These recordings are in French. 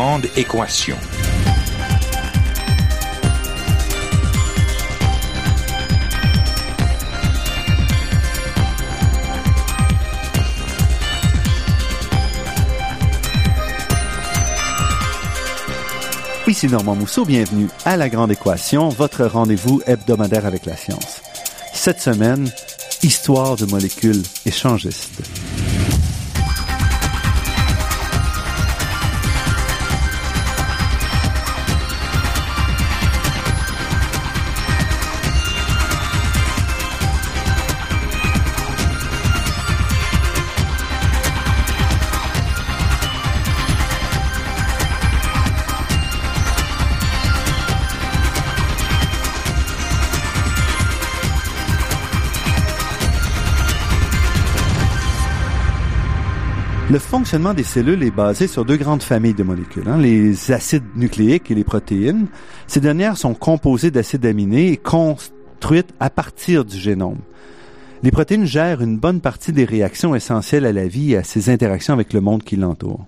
Grande équation. Ici Normand Mousseau, bienvenue à La Grande Équation, votre rendez-vous hebdomadaire avec la science. Cette semaine, histoire de molécules échangistes. Fonctionnement des cellules est basé sur deux grandes familles de molécules, hein, les acides nucléiques et les protéines. Ces dernières sont composées d'acides aminés et construites à partir du génome. Les protéines gèrent une bonne partie des réactions essentielles à la vie et à ses interactions avec le monde qui l'entoure.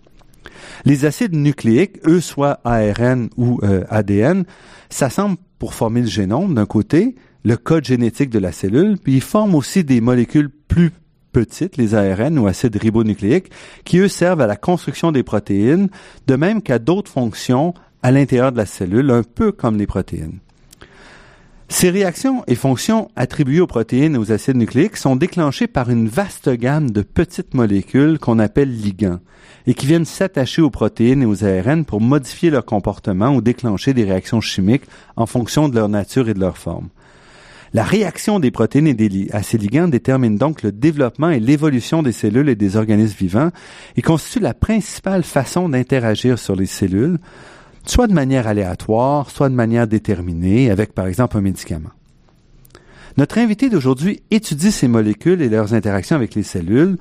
Les acides nucléiques, eux, soit ARN ou euh, ADN, s'assemblent pour former le génome d'un côté, le code génétique de la cellule, puis ils forment aussi des molécules plus petites, les ARN ou acides ribonucléiques, qui eux servent à la construction des protéines, de même qu'à d'autres fonctions à l'intérieur de la cellule, un peu comme les protéines. Ces réactions et fonctions attribuées aux protéines et aux acides nucléiques sont déclenchées par une vaste gamme de petites molécules qu'on appelle ligands et qui viennent s'attacher aux protéines et aux ARN pour modifier leur comportement ou déclencher des réactions chimiques en fonction de leur nature et de leur forme. La réaction des protéines et des à ces ligands détermine donc le développement et l'évolution des cellules et des organismes vivants et constitue la principale façon d'interagir sur les cellules, soit de manière aléatoire, soit de manière déterminée, avec par exemple un médicament. Notre invité d'aujourd'hui étudie ces molécules et leurs interactions avec les cellules.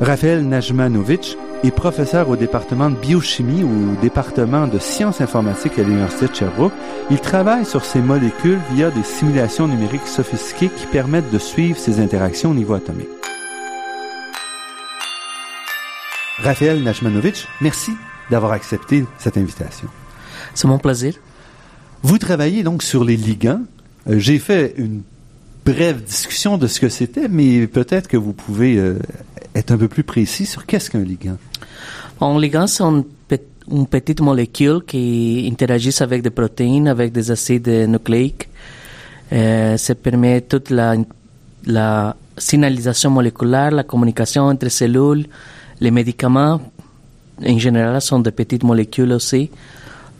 Raphaël Najmanovic est professeur au département de biochimie ou au département de sciences informatiques à l'Université de Sherbrooke. Il travaille sur ces molécules via des simulations numériques sophistiquées qui permettent de suivre ces interactions au niveau atomique. Raphaël Najmanovic, merci d'avoir accepté cette invitation. C'est mon plaisir. Vous travaillez donc sur les ligands. Euh, J'ai fait une brève discussion de ce que c'était, mais peut-être que vous pouvez euh, être un peu plus précis sur qu'est-ce qu'un ligand. Un? Ligand, c'est une, une, petite molécule qui interagit avec des protéines, avec des acides nucléiques. Euh, ça permet toute la, la signalisation moléculaire, la communication entre cellules. Les médicaments, en général, sont des petites molécules aussi.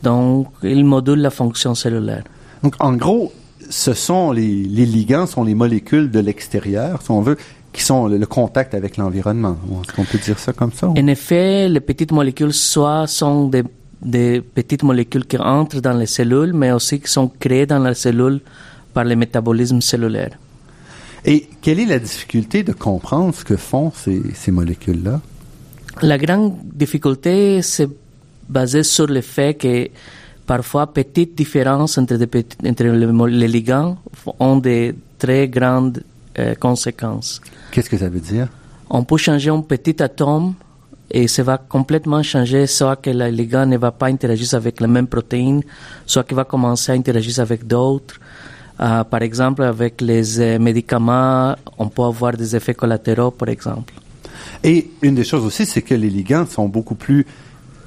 Donc, ils modulent la fonction cellulaire. Donc, en gros, ce sont les, les ligands, sont les molécules de l'extérieur, si on veut, qui sont le, le contact avec l'environnement. Est-ce qu'on peut dire ça comme ça? Ou? En effet, les petites molécules soit sont des, des, petites molécules qui entrent dans les cellules, mais aussi qui sont créées dans la cellule par le métabolisme cellulaire. Et quelle est la difficulté de comprendre ce que font ces, ces molécules-là? La grande difficulté, c'est basé sur le fait que parfois petites différences entre, des, entre les, les ligands ont des très grandes euh, conséquences. Qu'est-ce que ça veut dire? On peut changer un petit atome et ça va complètement changer, soit que le ligand ne va pas interagir avec la même protéine, soit qu'il va commencer à interagir avec d'autres. Uh, par exemple, avec les euh, médicaments, on peut avoir des effets collatéraux, par exemple. Et une des choses aussi, c'est que les ligands sont beaucoup plus,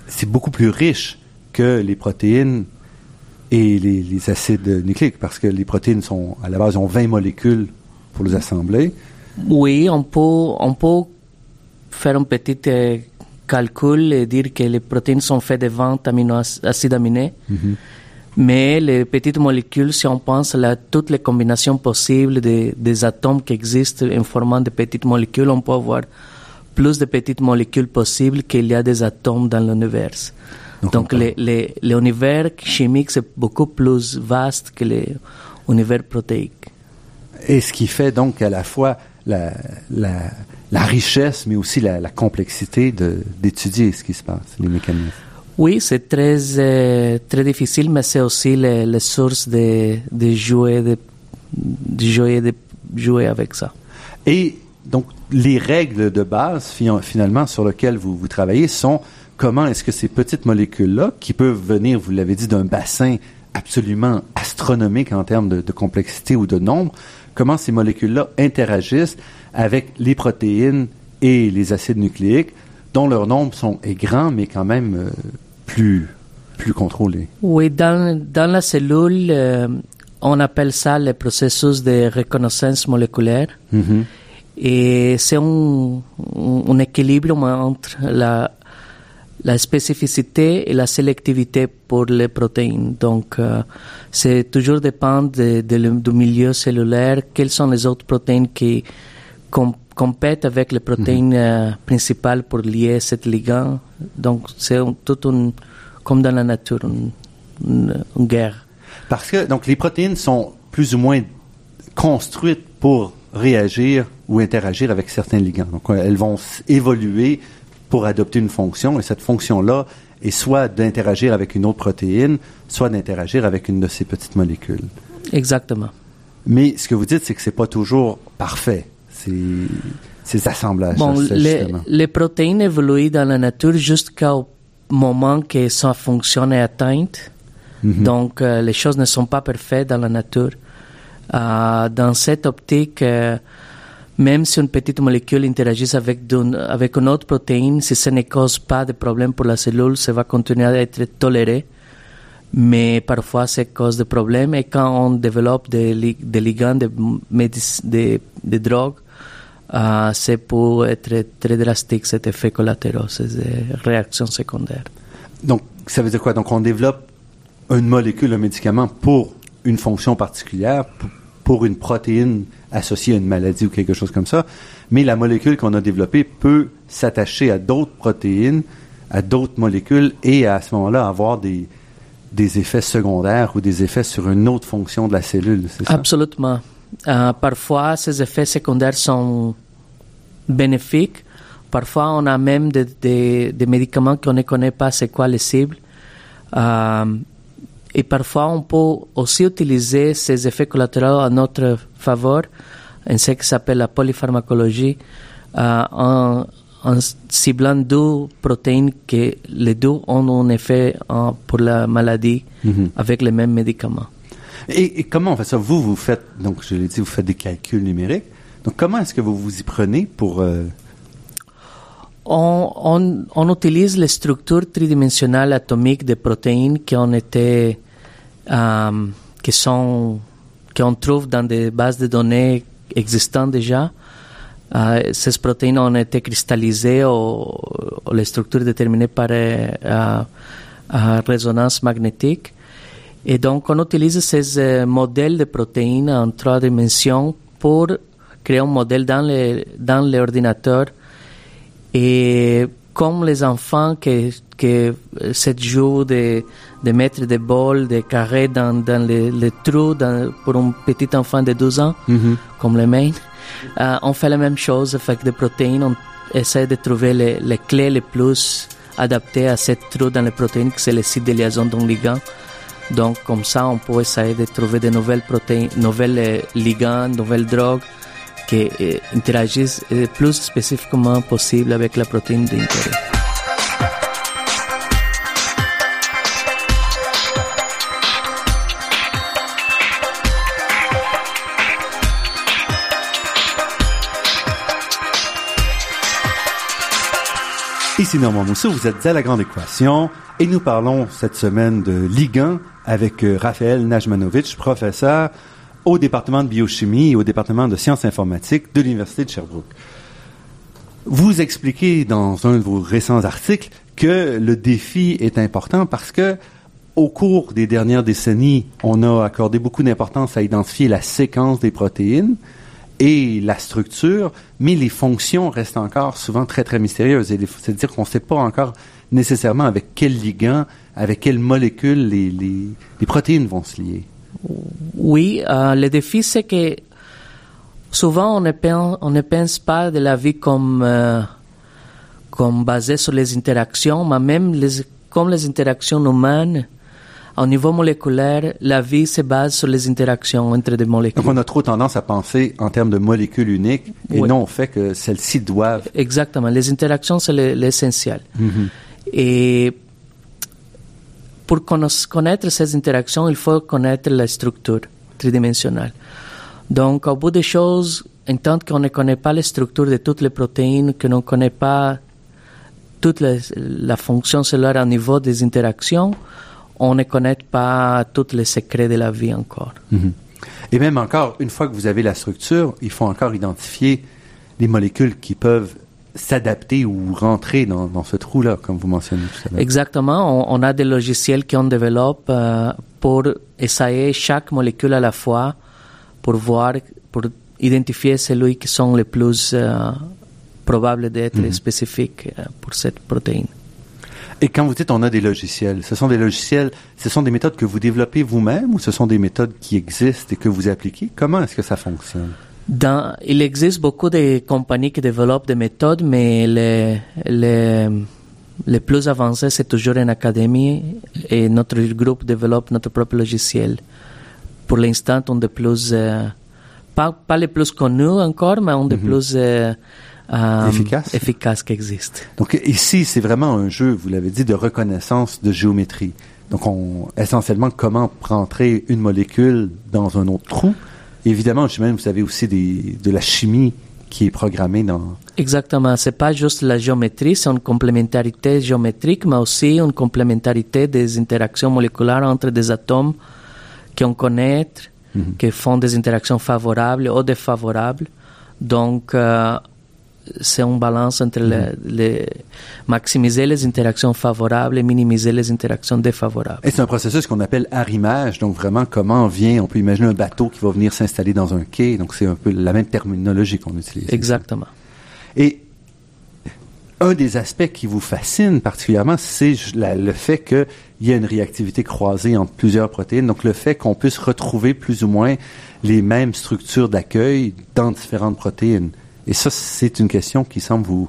c'est beaucoup plus riche que les protéines et les, les, acides nucléiques, parce que les protéines sont, à la base, ont 20 molécules pour les assembler. Oui, on peut, on peut faire un petit euh, calcul et dire que les protéines sont faites de 20 acides aminés. Mm -hmm. Mais les petites molécules, si on pense à toutes les combinations possibles de, des atomes qui existent en formant de petites molécules, on peut avoir plus de petites molécules possibles qu'il y a des atomes dans l'univers. Donc, l'univers chimique, c'est beaucoup plus vaste que l'univers protéique. Et ce qui fait donc à la fois la, la, la richesse, mais aussi la, la complexité d'étudier ce qui se passe, les mécanismes. Oui, c'est très, euh, très difficile, mais c'est aussi les sources de, de jouer, de, de jouer, de jouer avec ça. Et donc, les règles de base, finalement, sur lesquelles vous, vous travaillez sont comment est-ce que ces petites molécules-là, qui peuvent venir, vous l'avez dit, d'un bassin absolument astronomique en termes de, complexité ou de nombre, comment ces molécules-là interagissent avec les protéines et les acides nucléiques, dont leur nombre sont, est grand, mais quand même euh, plus, plus contrôlé. Oui, dans, dans la cellule, euh, on appelle ça le processus de reconnaissance moléculaire. Mm-hmm. Et c'est un, un, équilibre entre la, la spécificité et la sélectivité pour les protéines. Donc, euh, c'est toujours dépend de, du milieu cellulaire, quelles sont les autres protéines qui compètent avec les protéines mhm. euh, principales pour lier cette ligand. Donc, c'est tout comme dans la nature, une, une guerre. Parce que donc les protéines sont plus ou moins construites pour réagir ou interagir avec certains ligands. Donc, elles vont évoluer pour adopter une fonction, et cette fonction-là est soit d'interagir avec une autre protéine, soit d'interagir avec une de ces petites molécules. Exactement. Mais ce que vous dites, c'est que c'est pas toujours parfait, ces, ces assemblages. Bon, les, les, protéines évoluent dans la nature jusqu'au moment que sa fonction est atteinte. Mhm. Donc, euh, les choses ne sont pas parfaites dans la nature. Euh, dans cette optique, euh, même si une petite molécule interagit avec, une autre protéine, si ça ne cause pas de problème pour la cellule, ça va continuer à être toléré. Mais parfois, ça cause des problèmes. Et quand on développe des, ligands, des, des, des drogues, euh, c'est pour être très drastique cet effet collatéraux, ces réactions secondaires. Donc, ça veut dire quoi? Donc, on développe une molécule, un médicament pour une fonction particulière, pour une protéine associée à une maladie ou quelque chose comme ça, mais la molécule qu'on a développée peut s'attacher à d'autres protéines, à d'autres molécules et à ce moment-là avoir des, des effets secondaires ou des effets sur une autre fonction de la cellule, ça? Absolument. Euh, parfois, ces effets secondaires sont bénéfiques. Parfois, on a même des, des, médicaments qu'on ne connaît pas c'est quoi les cibles. Euh, et parfois, on peut aussi utiliser ces effets collatéraux à notre faveur, en ce qui s'appelle la polypharmacologie, euh, en, ciblant deux protéines que les deux ont un effet euh, pour la maladie mhm. avec les mêmes médicaments. Et, comment on fait ça Vous, vous faites, donc je l'ai dit, vous faites des calculs numériques. Donc comment est-ce que vous vous y prenez pour... Euh, on, on, utilise les structures tridimensionnelles atomiques des protéines qui ont été euh, qui sont qu'on trouve dans des bases de données existantes déjà. Euh, ces protéines ont été cristallisées ou, les structures déterminées par euh, résonance magnétique. Et donc, on utilise ces modèles de protéines en trois dimensions pour créer un modèle dans l'ordinateur. Et comme les enfants qui, qui se jouent de de mettre des bols, des carrés dans, dans les, les trous dans, pour un petit enfant de 12 ans, mm-hmm. comme les mains. Euh, on fait la même chose avec des protéines. On essaie de trouver les, les clés les plus adaptées à cette trou dans les protéines, que c'est le site de liaison d'un ligand. Donc, comme ça, on peut essayer de trouver de nouvelles protéines, nouvelles euh, ligands, nouvelles drogues qui euh, interagissent le plus spécifiquement possible avec la protéine d'intérêt. Ici Normand Mousseau, vous êtes à La Grande Équation et nous parlons cette semaine de ligand avec euh, Raphaël Najmanovic, professeur au département de biochimie et au département de sciences informatiques de l'Université de Sherbrooke. Vous expliquez dans un de vos récents articles que le défi est important parce que au cours des dernières décennies, on a accordé beaucoup d'importance à identifier la séquence des protéines, et la structure, mais les fonctions restent encore souvent très, très mystérieuses. C'est-à-dire qu'on ne sait pas encore nécessairement avec quel ligand, avec quelle molécule les, protéines vont se lier. Oui, euh, le défi, c'est que souvent on ne, pense, pas de la vie comme, euh, comme basée sur les interactions, mais même comme les interactions humaines, Au niveau moléculaire, la vie se base sur les interactions entre des molécules. Donc on a trop tendance à penser en termes de molécules uniques et Oui. non au fait que celles-ci doivent. Exactement. Les interactions, c'est le- l'essentiel. Et pour conna- connaître ces interactions, il faut connaître la structure tridimensionnelle. Donc, au bout des choses, en tant qu'on ne connaît pas la structure de toutes les protéines, que l'on ne connaît pas toute la, la fonction cellulaire au niveau des interactions, on ne connaît pas tous les secrets de la vie encore. Et même encore, une fois que vous avez la structure, il faut encore identifier les molécules qui peuvent s'adapter ou rentrer dans, dans ce trou-là, comme vous mentionnez tout à l'heure. Exactement. On, on a des logiciels qu'on développe euh, pour essayer chaque molécule à la fois pour voir, pour identifier celui qui sont les plus euh, probables d'être spécifiques euh, pour cette protéine. Et quand vous dites on a des logiciels, ce sont des logiciels, ce sont des méthodes que vous développez vous-même ou ce sont des méthodes qui existent et que vous appliquez? Comment est-ce que ça fonctionne? Dans, il existe beaucoup de compagnies qui développent des méthodes, mais les, les, les plus avancées, c'est toujours en académie et notre groupe développe notre propre logiciel. Pour l'instant, on des plus, euh, pas, pas les plus connus encore, mais on des plus euh, euh, Efficaces. efficaces qui existent. Donc ici, c'est vraiment un jeu, vous l'avez dit, de reconnaissance de géométrie. Donc on, essentiellement, comment rentrer une molécule dans un autre trou. Évidemment, je vous avez aussi des, de la chimie qui est programmée dans... Exactement. C'est pas juste la géométrie, c'est une complémentarité géométrique, mais aussi une complémentarité des interactions moléculaires entre des atomes qu'on connaît, qui font des interactions favorables ou défavorables. Donc, euh, c'est une balance entre les, les- maximiser les interactions favorables et minimiser les interactions défavorables. Et c'est un processus qu'on appelle arrimage. Donc vraiment, comment vient, on peut imaginer un bateau qui va venir s'installer dans un quai. Donc c'est un peu la même terminologie qu'on utilise. Exactement. Et un des aspects qui vous fascine particulièrement, c'est le fait qu'il y a une réactivité croisée entre plusieurs protéines. Donc, le fait qu'on puisse retrouver plus ou moins les mêmes structures d'accueil dans différentes protéines. Et ça, c'est une question qui semble vous,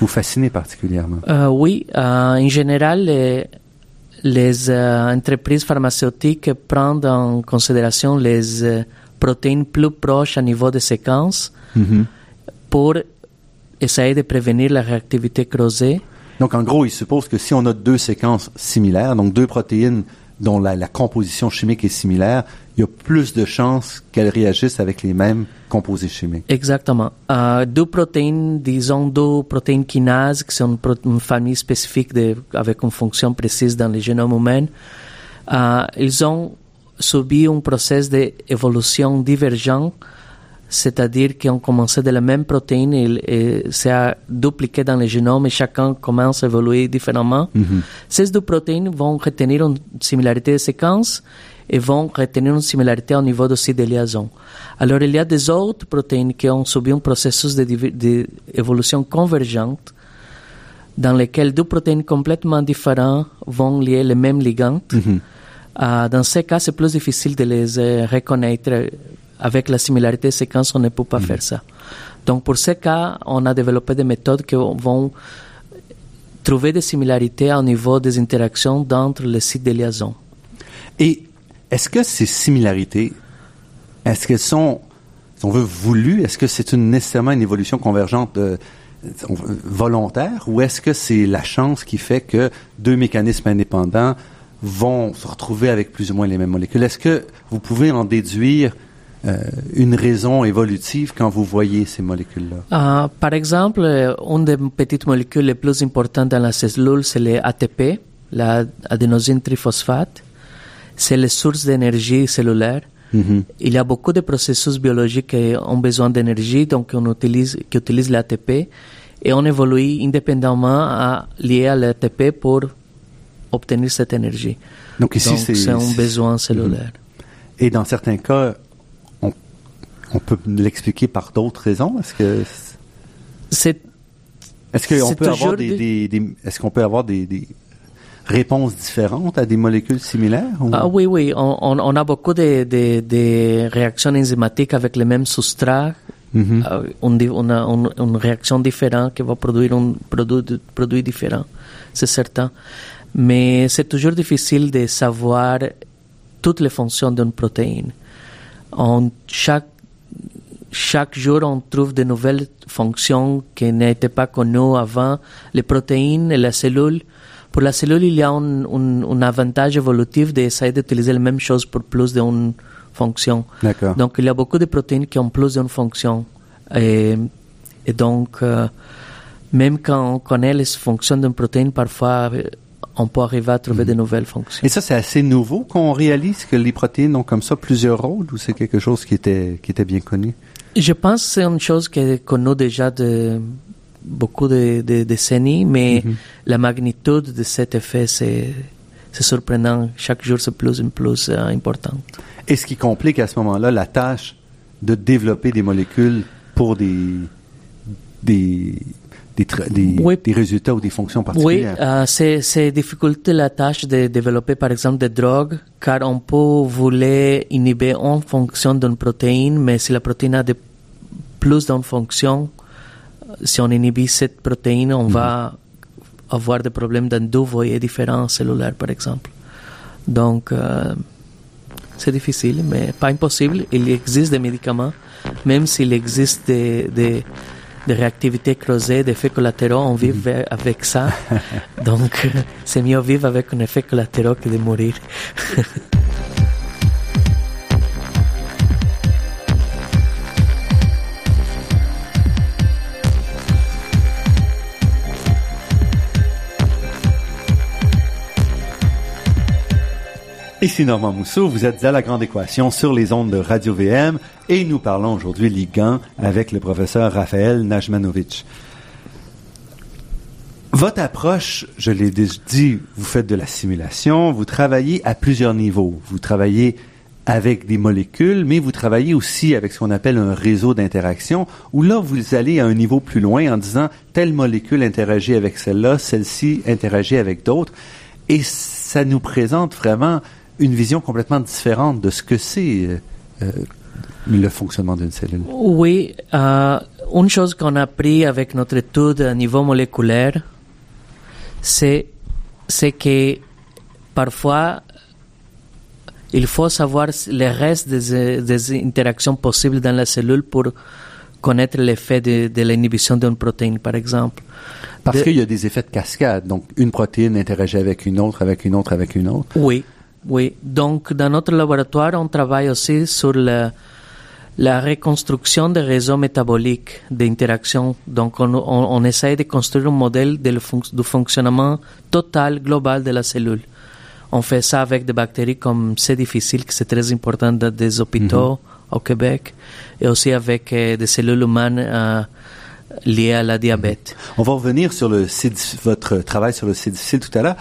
vous fasciner particulièrement. Euh, oui, euh, en général, les, les euh, entreprises pharmaceutiques prennent en considération les protéines plus proches à niveau de séquence pour essayer de prévenir la réactivité creusée. Donc, en gros, il suppose que si on a deux séquences similaires, donc deux protéines dont la, composition chimique est similaire, il y a plus de chances qu'elles réagissent avec les mêmes composés chimiques. Exactement. Euh, deux protéines, disons deux protéines kinases, qui sont une, famille spécifique avec une fonction précise dans le génome humain, euh, ils ont subi un processus d'évolution divergent, c'est-à-dire qu'ils ont commencé de la même protéine et, et s'est dupliqué dans le génome et chacun commence à évoluer différemment. Ces deux protéines vont retenir une similarité de séquence et vont retenir une similarité au niveau aussi de liaison. Alors, il y a des autres protéines qui ont subi un processus d'évolution convergente dans lequel deux protéines complètement différentes vont lier le même ligand. Euh, dans ces cas, c'est plus difficile de les euh, reconnaître. Avec la similarité de séquence, on ne peut pas faire ça. Donc, pour ces cas, on a développé des méthodes qui vont trouver des similarités au niveau des interactions entre les sites de liaison. Et est-ce que ces similarités, est-ce qu'elles sont, si on veut, voulues? Est-ce que c'est une, nécessairement une évolution convergente euh, volontaire? Ou est-ce que c'est la chance qui fait que deux mécanismes indépendants vont se retrouver avec plus ou moins les mêmes molécules? Est-ce que vous pouvez en déduire une raison évolutive quand vous voyez ces molécules-là? Euh, par exemple, euh, une des petites molécules les plus importantes dans la cellule, c'est l'ATP, l'adénosine triphosphate. C'est la source d'énergie cellulaire. Mhm. Il y a beaucoup de processus biologiques qui ont besoin d'énergie, donc on utilise, qui utilisent l'ATP et on évolue indépendamment à, lié à l'ATP pour obtenir cette énergie. Donc ici, c'est un besoin cellulaire. Et dans certains cas, on peut l'expliquer par d'autres raisons. Est-ce que C'est est-ce qu'on peut avoir des, des- des- des- est-ce qu'on peut avoir des, des réponses différentes à des molécules similaires ou- Ah oui, oui, on, on- on a beaucoup de, de- de réactions enzymatiques avec les mêmes substrats. Mhm. Euh, on, a une, une réaction différente qui va produire un produit, produit différent, c'est certain. Mais c'est toujours difficile de savoir toutes les fonctions d'une protéine. En chaque, chaque jour, on trouve de nouvelles fonctions qui n'étaient pas connues avant. Les protéines et la cellule. Pour la cellule, il y a un, un, un avantage évolutif d'essayer d'utiliser la même chose pour plus d'une fonction. D'accord. Donc, il y a beaucoup de protéines qui ont plus d'une fonction. Et, et donc, euh, même quand on connaît les fonctions d'une protéine, parfois, on peut arriver à trouver de nouvelles fonctions. Et ça, c'est assez nouveau qu'on réalise que les protéines ont comme ça plusieurs rôles ou c'est quelque chose qui était, qui était bien connu? Je pense que c'est une chose est connue déjà de beaucoup de, de décennies, mais Mhm. la magnitude de cet effet, c'est c'est surprenant. Chaque jour, c'est plus en plus euh, important. Et ce qui complique à ce moment-là la tâche de développer des molécules pour des, des, des, tra- des, Oui. des résultats ou des fonctions Oui, particulières. euh, c'est difficulté la tâche de développer par exemple des drogues, car on peut vouloir inhiber une fonction d'une protéine, mais si la protéine a de, plus d'une fonction, si on inhibe cette protéine, on va avoir des problèmes dans deux voies différents cellulaires par exemple. Donc, euh, c'est difficile, mais pas impossible. Il existe des médicaments, même s'il existe des, des, des réactivités creusées, des effets collatéraux, on vit ve- avec ça. Donc, euh, c'est mieux vivre avec un effet collatéraux que de mourir. Ici Normand Mousseau, vous êtes à la grande équation sur les ondes de Radio VM et nous parlons aujourd'hui ligands avec le professeur Raphaël Najmanovic. Votre approche, je l'ai déjà dit, vous faites de la simulation, vous travaillez à plusieurs niveaux. Vous travaillez avec des molécules, mais vous travaillez aussi avec ce qu'on appelle un réseau d'interaction, où là, vous allez à un niveau plus loin en disant telle molécule interagit avec celle-là, celle-ci interagit avec d'autres. Et ça nous présente vraiment une vision complètement différente de ce que c'est euh, euh, le fonctionnement d'une cellule. Oui, euh, une chose qu'on a appris avec notre étude à niveau moléculaire, c'est, c'est que parfois, il faut savoir le reste des, des interactions possibles dans la cellule pour connaître l'effet de, de l'inhibition d'une protéine, par exemple. Parce qu'il y a des effets de cascade. Donc, une protéine interagit avec une autre, avec une autre, avec une autre. Oui, oui. Donc, dans notre laboratoire, on travaille aussi sur la, la reconstruction des réseaux métaboliques d'interaction. Donc, on, on, on essaie de construire un modèle de du fonctionnement total, global de la cellule. On fait ça avec des bactéries comme c'est difficile, que c'est très important dans des hôpitaux au Québec, et aussi avec euh, des cellules humaines euh, liées à la diabète. On va revenir sur le votre travail sur le C difficile tout à l'heure,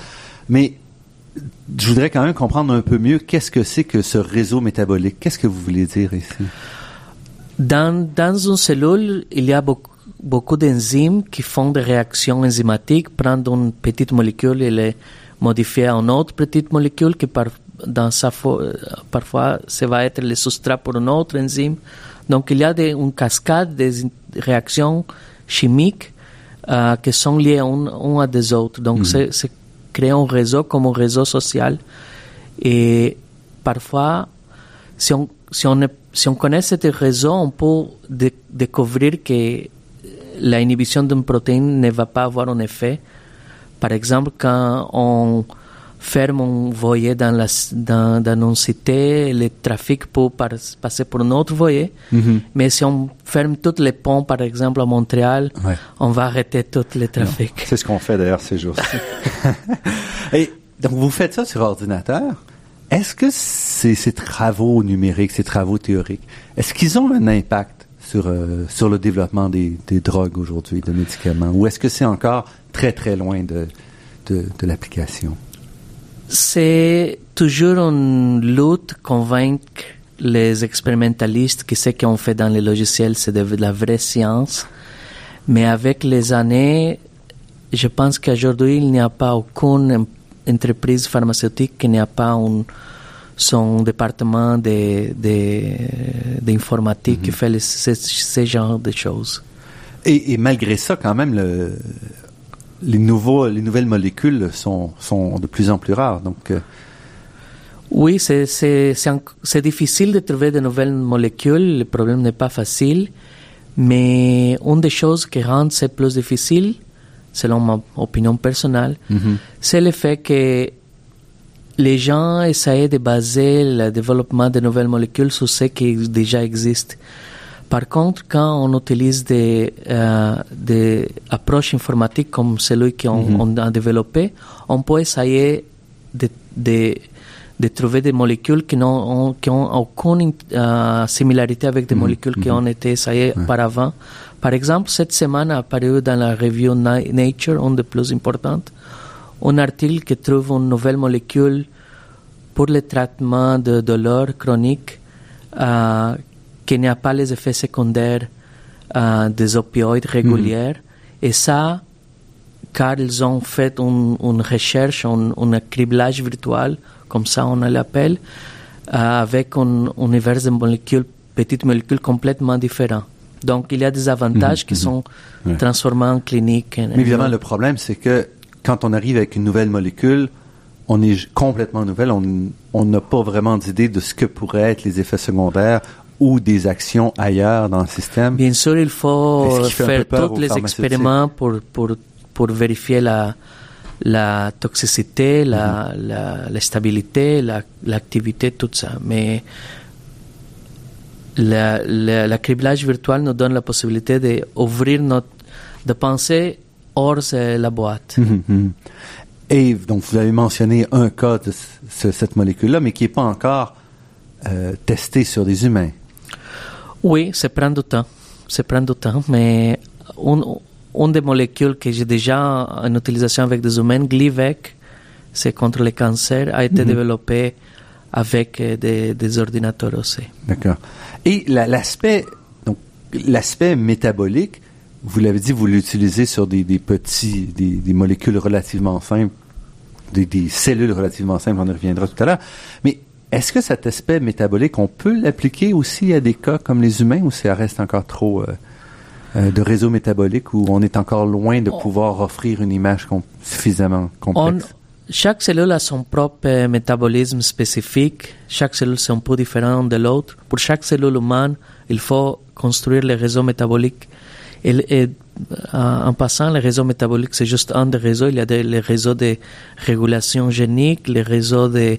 mais je voudrais quand même comprendre un peu mieux qu'est-ce que c'est que ce réseau métabolique. Qu'est-ce que vous voulez dire ici? Dans, dans une cellule, il y a beaucoup, beaucoup d'enzymes qui font des réactions enzymatiques, prennent une petite molécule et les modifier en autre petite molécule qui par, dans sa fo- parfois ça va être le substrat pour une autre enzyme. Donc il y a des, une cascade des réactions chimiques euh, qui sont liées un, un à des autres. Donc c'est c'est créer un réseau comme un réseau social. Et parfois, si on, si on, si on connaît ce réseau, on peut dé- découvrir que la inhibition d'une protéine ne va pas avoir un effet. Par exemple, quand on ferme un voyer dans, la, dans, dans une cité, le trafic peut par- passer pour un autre voyer. Mais si on ferme tous les ponts, par exemple, à Montréal, Ouais. on va arrêter tout le trafic. C'est ce qu'on fait d'ailleurs ces jours-ci. Et donc, vous faites ça sur ordinateur. Est-ce que ces, ces travaux numériques, ces travaux théoriques, est-ce qu'ils ont un impact sur, euh, sur le développement des, des drogues aujourd'hui, de médicaments, ou est-ce que c'est encore très, très loin de, de, de l'application? C'est toujours une lutte convaincre les expérimentalistes qui ce qu'on fait dans les logiciels, c'est de la vraie science. Mais avec les années, je pense qu'aujourd'hui, il n'y a pas aucune entreprise pharmaceutique qui n'a pas un, son département de- de- d'informatique qui fait les- ce, ce genre de choses. Et, et malgré ça, quand même, le, les nouveaux, les nouvelles molécules sont, sont de plus en plus rares. Donc, euh, Oui, c'est- difficile de trouver de nouvelles molécules, le problème n'est pas facile, mais une des choses qui rend c'est plus difficile, selon ma opinion personnelle, mhm. c'est le fait que les gens essayent de baser le développement de nouvelles molécules sur ce qui déjà existe. Par contre, quand on utilise des, euh, des approches informatiques comme celui qu'on Mhm. on a développé, on peut essayer de, de, de trouver des molécules qui n'ont qui ont aucune euh, similarité avec des Mhm, molécules qui mhm. ont été essayées Ouais. auparavant. Par exemple, cette semaine a apparu dans la revue Na- Nature, une des plus importantes, un article qui trouve une nouvelle molécule pour le traitement de douleurs chroniques euh, qui n'a pas les effets secondaires euh, des opioïdes régulières. Et ça, car ils ont fait un- une recherche, un, un criblage virtuel, comme ça on l'appelle, euh, avec un univers de molécules, petites molécules complètement différents. Donc il y a des avantages Mhm, qui sont Ouais. transformés en clinique. Mais évidemment, le problème, c'est que quand on arrive avec une nouvelle molécule, on est complètement nouvelle. On n'a pas vraiment d'idée de ce que pourraient être les effets secondaires ou des actions ailleurs dans le système? Bien sûr, il faut faire tous les expériments pour, pour, pour vérifier la, la toxicité, la, Mhm. la, la stabilité, la- l'activité, tout ça. Mais la criblage virtuel nous donne la possibilité d'ouvrir notre, de penser hors de la boîte. Mhm, mhm. Et donc, vous avez mentionné un cas de ce- cette molécule-là, mais qui n'est pas encore euh, testé sur des humains. Oui, ça prend du temps. Ça prend du temps, mais une, une des molécules que j'ai déjà en utilisation avec des humains, Glivec, c'est contre le cancer, a été Mhm. développé avec euh, des, des ordinateurs aussi. D'accord. Et la- l'aspect, donc l'aspect métabolique, vous l'avez dit, vous l'utilisez sur des, des petits, des, des molécules relativement simples, des, des cellules relativement simples, on y reviendra tout à l'heure. Mais est-ce que cet aspect métabolique, on peut l'appliquer aussi à des cas comme les humains ou ça reste encore trop euh, euh, de réseau métabolique où on est encore loin de On- pouvoir offrir une image com- suffisamment On- complexe? chaque cellule a son propre euh, métabolisme spécifique. Chaque cellule c'est un peu différent de l'autre. Pour chaque cellule humaine, il faut construire le réseau métabolique. Et, et, euh, en passant, le réseau métabolique, c'est juste un des réseaux. Il y a des, les réseaux de régulation génique, les réseaux de,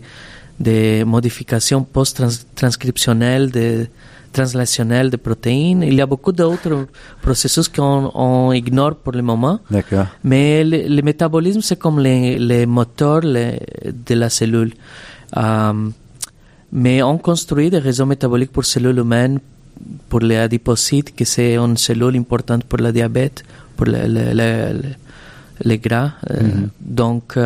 de modification post-transcriptionnelle, de translationnelle de protéines. Il y a beaucoup d'autres processus qu'on on ignore pour le moment. D'accord. Mais le, le métabolisme, c'est comme les, les moteurs les- de la cellule. Mais on construit des réseaux métaboliques pour cellules humaines, pour les adipocytes, que c'est une cellule importante pour le diabète, pour le, le- le- le- les gras. Mhm. Donc,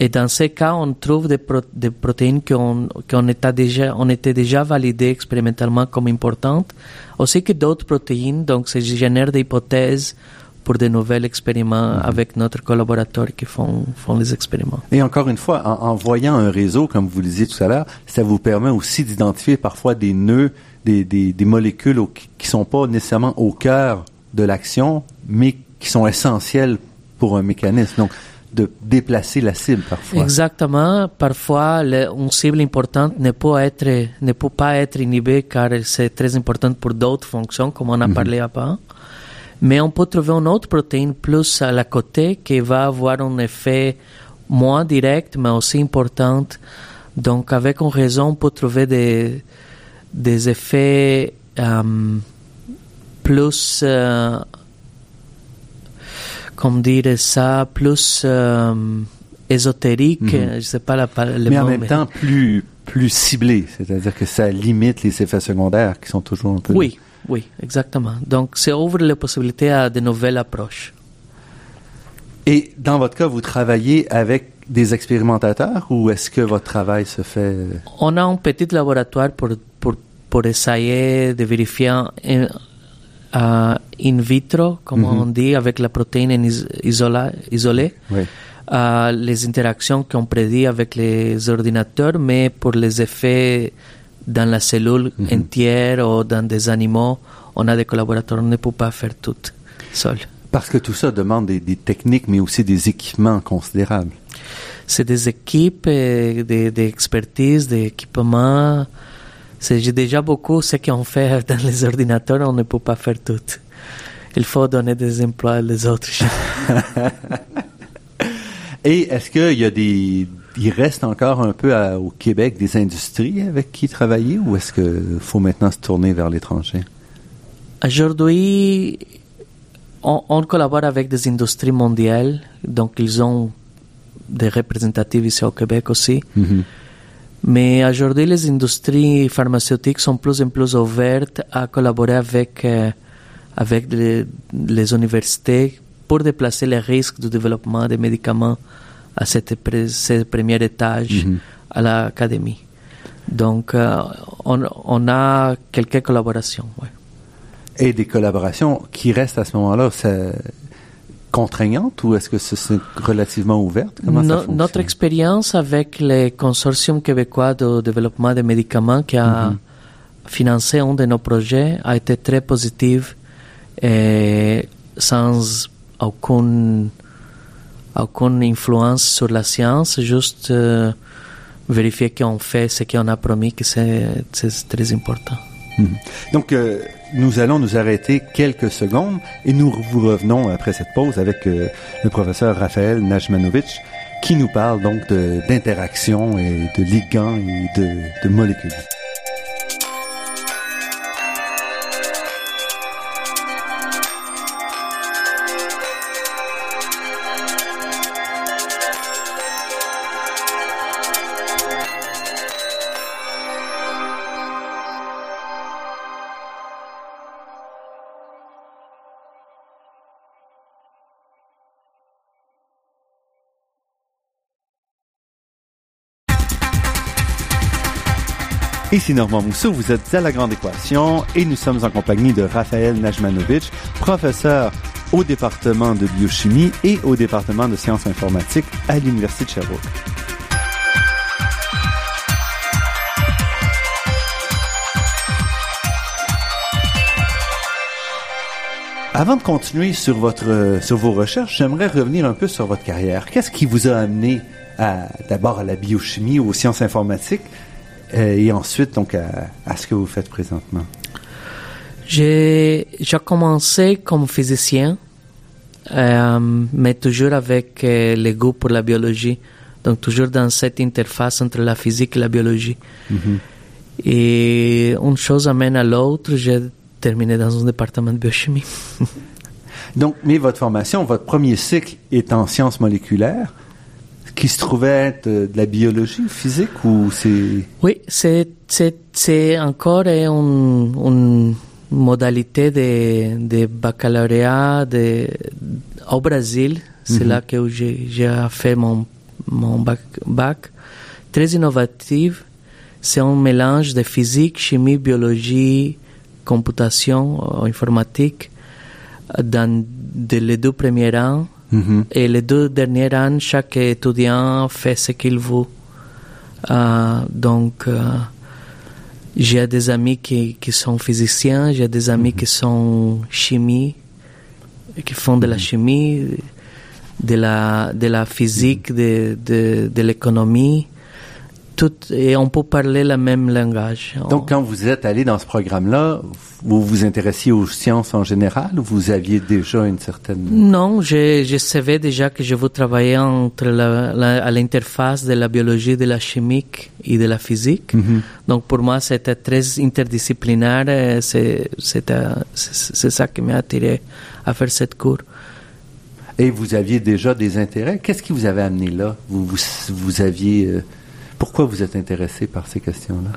et dans ces cas, on trouve des, pro- des protéines qu'on qu'on était déjà, on était déjà validées expérimentalement comme importantes, aussi que d'autres protéines. Donc, ça génère des hypothèses pour de nouveaux expériments avec notre collaborateur qui font, font les expériments. Et encore une fois, en, en voyant un réseau, comme vous le disiez tout à l'heure, ça vous permet aussi d'identifier parfois des nœuds, des, des, des molécules au- qui sont pas nécessairement au cœur de l'action, mais qui sont essentielles pour un mécanisme. Donc, de déplacer la cible parfois. Exactement. Parfois, le- une cible importante ne peut, être, ne peut pas être inhibée car c'est très important pour d'autres fonctions, comme on a parlé avant. Mais on peut trouver une autre protéine plus à la côté qui va avoir un effet moins direct, mais aussi important. Donc, avec une raison, on peut trouver des, des effets euh, plus, euh, comment dire ça, plus euh, ésotérique. Mhm. Je sais pas la, le mais en même temps, plus, plus ciblé. C'est-à-dire que ça limite les effets secondaires qui sont toujours un peu... Oui, oui, exactement. Donc, ça ouvre les possibilités à de nouvelles approches. Et dans votre cas, vous travaillez avec des expérimentateurs ou est-ce que votre travail se fait... euh, On a un petit laboratoire pour, pour, pour essayer de vérifier en- euh, in vitro, comme on dit, avec la protéine en is- isola- isolée, Oui. euh, les interactions qu'on prédit avec les ordinateurs, mais pour les effets dans la cellule entière ou dans des animaux, on a des collaborateurs, on ne peut pas faire tout seul. Parce que tout ça demande des, des techniques, mais aussi des équipements considérables. C'est des équipes, euh, des, des expertises, des équipements. C'est déjà beaucoup ce qu'on fait dans les ordinateurs, on ne peut pas faire tout. Il faut donner des emplois aux autres. Et est-ce qu'il y a des, il reste encore un peu à- au Québec des industries avec qui travailler ou est-ce qu'il faut maintenant se tourner vers l'étranger? Aujourd'hui, on, on collabore avec des industries mondiales, donc ils ont des représentatifs ici au Québec aussi. Mhm. Mais aujourd'hui, les industries pharmaceutiques sont plus en plus ouvertes à collaborer avec, euh, avec les, les universités pour déplacer les risques du développement des médicaments à cette, ce premier étage Mhm. à l'académie. Donc, euh, on, on a quelques collaborations. ouais. Et des collaborations qui restent à ce moment-là c'est contraignantes ou est-ce que ce- c'est relativement ouverte? Comment No- notre expérience avec le consortium québécois de développement des médicaments qui a Mhm. financé un de nos projets a été très positive et sans aucune, aucune influence sur la science, juste euh, vérifier qu'on fait ce qu'on a promis, que c'est très important. Mhm. Donc, euh, nous allons nous arrêter quelques secondes et nous vous revenons après cette pause avec euh, le professeur Raphaël Najmanovic qui nous parle donc d'interaction et de ligands et de molécules. Ici Normand Mousseau, vous êtes à La Grande Équation et nous sommes en compagnie de Raphaël Najmanovic, professeur au département de biochimie et au département de sciences informatiques à l'Université de Sherbrooke. Avant de continuer sur euh, vos recherches, j'aimerais revenir un peu sur votre carrière. Qu'est-ce qui vous a amené d'abord à la biochimie ou aux sciences informatiques et ensuite donc à, à ce que vous faites présentement? J'ai commencé comme physicien, euh, mais toujours avec euh, le goût pour la biologie. Donc toujours dans cette interface entre la physique et la biologie. Et une chose amène à l'autre. J'ai terminé dans un département de biochimie. Donc, mais votre formation, votre premier cycle est en sciences moléculaires, qui se trouvait être euh, de la biologie physique ou c'est Oui, c'est c'est c'est encore une, une modalité de, de baccalauréat de, au Brésil. C'est Mhm. là que j'ai j'ai fait mon mon bac, bac. Très innovative. C'est un mélange de physique, chimie, biologie, computation, euh, informatique dans de les deux premiers ans. Mhm. Et les deux derniers ans, chaque étudiant fait ce qu'il veut. Euh, donc, euh, j'ai des amis qui, qui sont physiciens, j'ai des amis qui sont chimie, qui font de la chimie, de la, de la physique, de, de, de l'économie. Tout, et on peut parler le même langage. Donc, quand vous êtes allé dans ce programme-là, vous vous intéressiez aux sciences en général ou vous aviez déjà une certaine... Non, je, je savais déjà que je veux travailler entre la, la- à l'interface de la biologie, de la chimie et de la physique. Mhm. Donc pour moi, c'était très interdisciplinaire. et C'est ça qui m'a attiré à faire cette cours. Et vous aviez déjà des intérêts? Qu'est-ce qui vous avait amené là? Vous, vous, vous aviez... euh, pourquoi vous êtes intéressé par ces questions-là?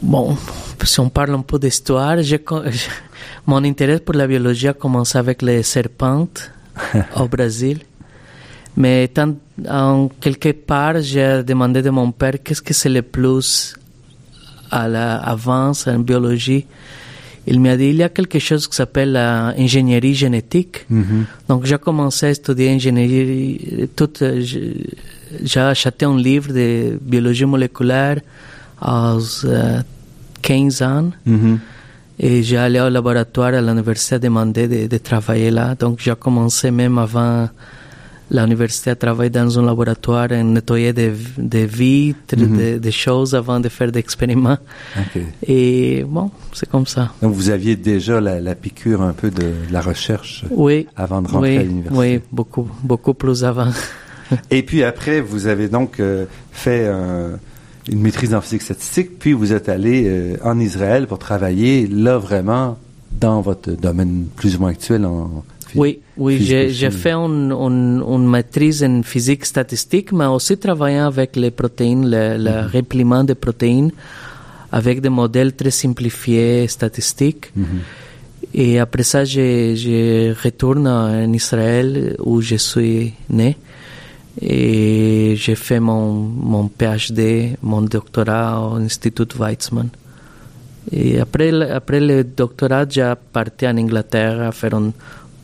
Bon, si on parle un peu d'histoire, mon intérêt pour la biologie a commencé avec les serpentes au Brésil. Mais tant, en quelque part, j'ai demandé de mon père qu'est-ce que c'est le plus à l'avance en biologie. Il m'a dit il y a quelque chose qui s'appelle l'ingénierie génétique. Mhm. Donc j'ai commencé à étudier ingénierie. Tout, euh, j'ai acheté un livre de biologie moléculaire à euh, 15 ans. Mhm. Et j'ai allé au laboratoire à l'université demander de, de travailler là. Donc j'ai commencé même avant l'université à travailler dans un laboratoire et nettoyer des, des vitres, des, des choses avant de faire des expériments. Et bon, c'est comme ça. Donc, vous aviez déjà la, la piqûre un peu de, de la recherche Oui, avant de rentrer à l'université. oui, beaucoup, beaucoup plus avant. Et puis après, vous avez donc euh, fait un- une maîtrise en physique statistique, puis vous êtes allé euh, en Israël pour travailler là vraiment dans votre domaine plus ou moins actuel en Oui, oui, j'ai fait une, une, une maîtrise en physique statistique, mais aussi travaillé avec les protéines, le, le Mhm. repliement des protéines, avec des modèles très simplifiés statistiques. Mhm. Et après ça, je, je retourne en Israël où je suis né. Et j'ai fait mon, mon PhD, mon doctorat au Institut Weizmann. Et après, le- après le doctorat, j'ai parti en Angleterre à faire un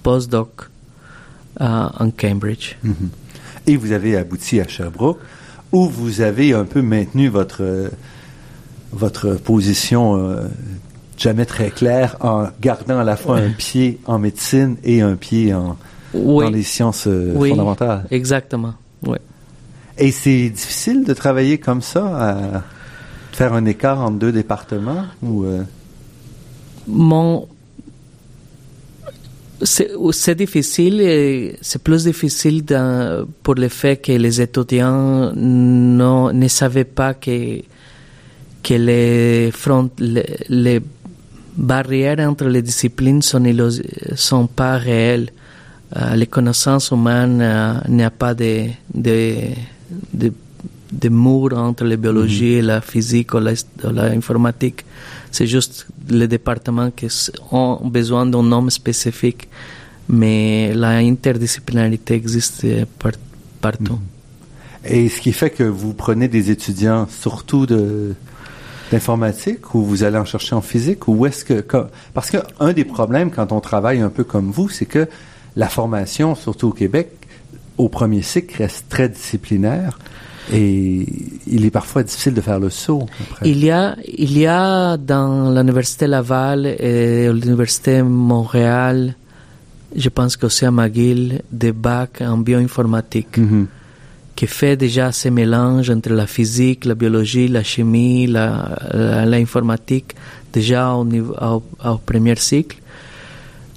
postdoc à- en Cambridge. Mhm. Et vous avez abouti à Sherbrooke, où vous avez un peu maintenu votre euh, votre position euh, jamais très claire en gardant à la fois un pied en médecine et un pied en, Oui. dans les sciences euh, Oui, fondamentales. exactement. Oui. Et c'est difficile de travailler comme ça, à faire un écart entre deux départements ou euh, Mon... C'est difficile et c'est plus difficile dans- pour le fait que les étudiants non- ne savaient pas que, que les, front, les, les barrières entre les disciplines sont, sont pas réelles. Euh, les connaissances humaines euh, il n'y a pas de, de, de, de mur entre la biologie et la physique ou la- ou l'informatique. C'est juste les départements qui ont besoin d'un nom spécifique, mais la interdisciplinarité existe par- partout. et ce qui fait que vous prenez des étudiants surtout de d'informatique ou vous allez en chercher en physique ou est-ce que parce que un des problèmes quand on travaille un peu comme vous, c'est que la formation surtout au Québec au premier cycle reste très disciplinaire et il est parfois difficile de faire le saut après. Il y a, il y a dans l'université Laval et l'université Montréal, je pense qu'aussi à McGill, des bacs en bioinformatique Mhm. qui fait déjà ce mélange entre la physique, la biologie, la chimie, l'informatique, déjà au, niveau, au, au premier cycle.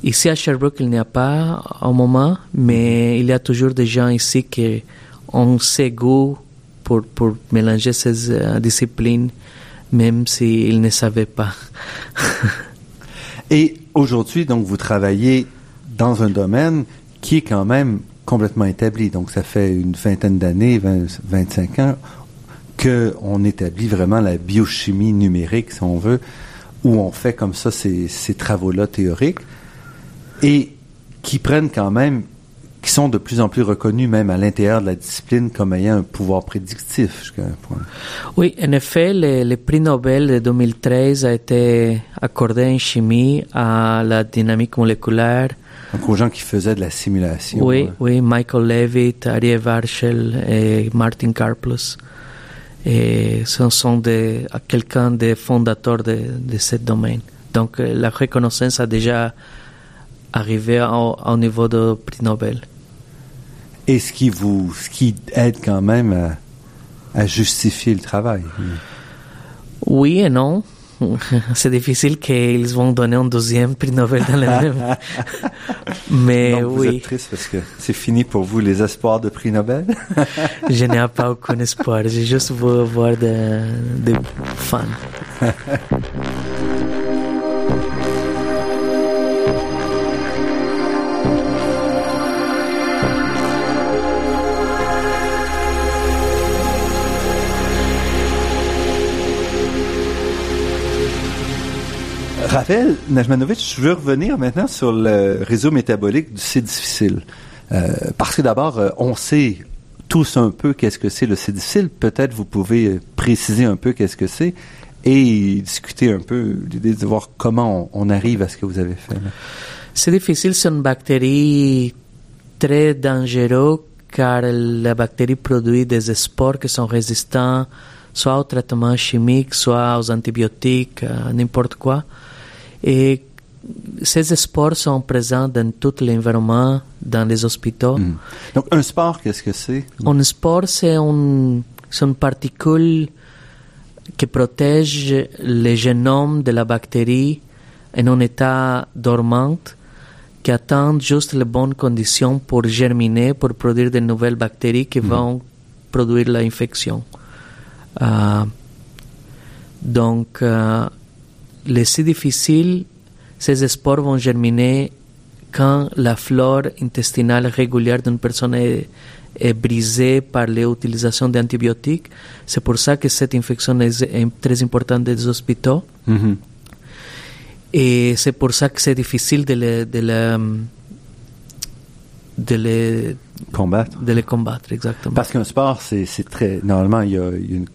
Ici à Sherbrooke, il n'y a pas au moment, mais il y a toujours des gens ici qui ont ce goût pour, pour mélanger ces euh, disciplines, même s'ils ne savaient pas. Et aujourd'hui, donc, vous travaillez dans un domaine qui est quand même complètement établi. Donc, ça fait une vingtaine d'années, 20 25 ans, qu'on établit vraiment la biochimie numérique, si on veut, où on fait comme ça ces, ces travaux-là théoriques et qui prennent quand même, qui sont de plus en plus reconnus même à l'intérieur de la discipline comme ayant un pouvoir prédictif jusqu'à un point. Oui, en effet, le, le prix Nobel de 2013 a été accordé en chimie à la dynamique moléculaire. Donc, aux gens qui faisaient de la simulation. Oui, hein. oui, Michael Levitt, Arie Varchel et Martin Karplus. Et ce sont des, quelqu'un des fondateurs de, de ce domaine. Donc euh, la reconnaissance a déjà arrivé au, au niveau du prix Nobel. Et ce qui vous, ce qui aide quand même à, à justifier le travail? Oui et non. C'est difficile qu'ils vont donner un deuxième prix Nobel dans le même. Mais Donc, vous oui, êtes triste parce que c'est fini pour vous les espoirs de prix Nobel? je n'ai pas aucun espoir. J'ai juste voulu voir des de fans. Raphaël Najmanovic, je veux revenir maintenant sur le réseau métabolique du C difficile. Euh, parce que d'abord, euh, on sait tous un peu qu'est-ce que c'est le C difficile. Peut-être vous pouvez euh, préciser un peu qu'est-ce que c'est et discuter un peu l'idée de voir comment on, on arrive à ce que vous avez fait. C'est difficile, c'est une bactérie très dangereuse car la bactérie produit des spores qui sont résistants soit au traitement chimique, soit aux antibiotiques, à n'importe quoi. Et ces sports sont présents dans tout l'environnement, dans les hôpitaux. Mhm. Donc, un sport, qu'est-ce que c'est? Un sport, c'est un, c'est une particule qui protège le génome de la bactérie en un état dormant, qui attend juste les bonnes conditions pour germiner, pour produire de nouvelles bactéries qui vont produire l'infection. Euh, donc, euh, si difficile, ces spores vont germiner quand la flore intestinale régulière d'une personne est, est brisée par l'utilisation d'antibiotiques. C'est pour ça que cette infection est, est très importante des hôpitaux. Mhm. Et c'est pour ça que c'est difficile de les, de les, de les, Combattre. de les combattre, exactement. Parce qu'un sport, c'est c'est très. Normalement, il y a une-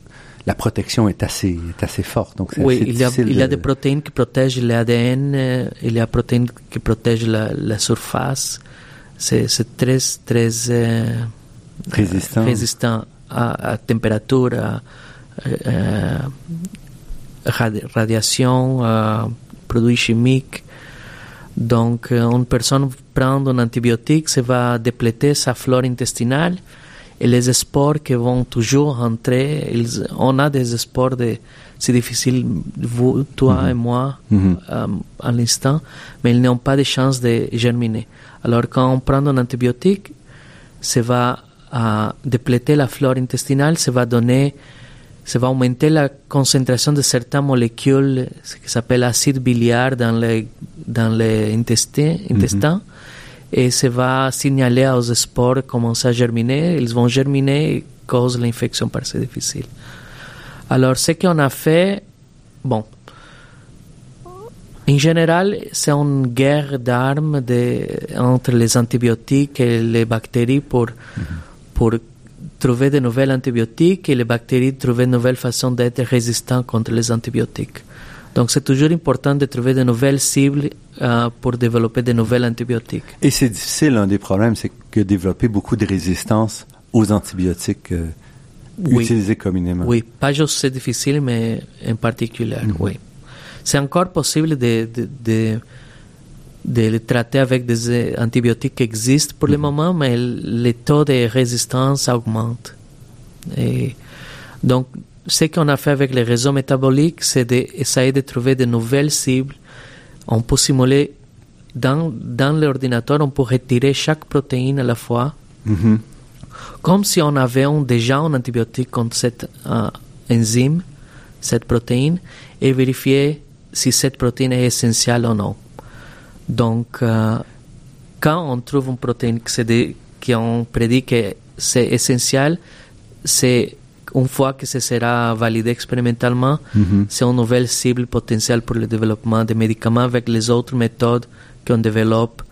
la protection est assez, est assez forte. Donc, Oui, assez il y, a, difficile il y a de- des protéines qui protègent l'ADN, euh, il y a des protéines qui protègent la, la surface. C'est très, très euh, Résistant. résistant à, à température, à euh, radi- radiation, à produits chimiques. Donc, euh, une personne prend un antibiotique, ça va dépléter sa flore intestinale et les spores qui vont toujours entrer, ils- on a des spores, de, c'est difficile, vous, toi et moi, Mhm. euh, à l'instant, mais ils n'ont pas de chance de germiner. Alors, quand on prend un antibiotique, ça va euh, dépléter la flore intestinale, ça va donner, ça va augmenter la concentration de certaines molécules, ce qui s'appelle acide biliaire dans les dans les intestins, intestins, et ça va signaler aux spores commencer à germiner. Ils vont germiner et cause l'infection par c'est difficile. Alors, ce qu'on a fait, bon, en général, c'est une guerre d'armes entre les antibiotiques et les bactéries pour, pour trouver de nouvelles antibiotiques et les bactéries trouver de nouvelles façons d'être résistantes contre les antibiotiques. Donc c'est toujours important de trouver de nouvelles cibles euh, pour développer de nouvelles antibiotiques. Et c'est difficile, un des problèmes, c'est que développer beaucoup de résistance aux antibiotiques euh, Oui. utilisés communément. Oui, pas juste c'est difficile, mais en particulier, oui. C'est encore possible de, de, de, de le traiter avec des euh, antibiotiques qui existent pour le moment, mais le taux de résistance augmente. Et donc, ce qu'on a fait avec les réseaux métaboliques, c'est d'essayer de trouver de nouvelles cibles. On peut simuler dans, dans l'ordinateur, on peut retirer chaque protéine à la fois Mhm. comme si on avait un- déjà un antibiotique contre cette euh, enzyme, cette protéine, et vérifier si cette protéine est essentielle ou non. Donc, euh, quand on trouve une protéine qui on prédit que c'est essentiel, c'est une fois que ce sera validé expérimentalement, Mhm. c'est une nouvelle cible potentielle pour le développement des médicaments avec les autres méthodes qu'on développe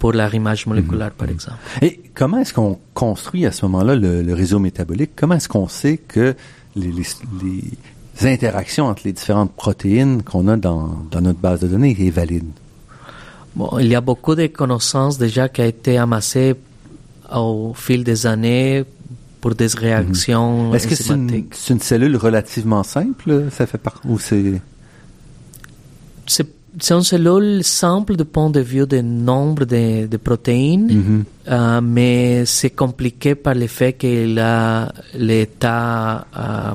pour l'arrimage moléculaire, par exemple. Et comment est-ce qu'on construit à ce moment-là le, le réseau métabolique? Comment est-ce qu'on sait que les, les- les interactions entre les différentes protéines qu'on a dans, dans notre base de données est valide? Bon, il y a beaucoup de connaissances déjà qui ont été amassées au fil des années pour des réactions Mhm. Est-ce que c'est une, enzymatiques. c'est une cellule relativement simple? Ça fait par ou c'est C'est c'est une cellule simple du point de vue du nombre de, de protéines, Mhm. euh, mais c'est compliqué par le fait qu'il a l'état euh,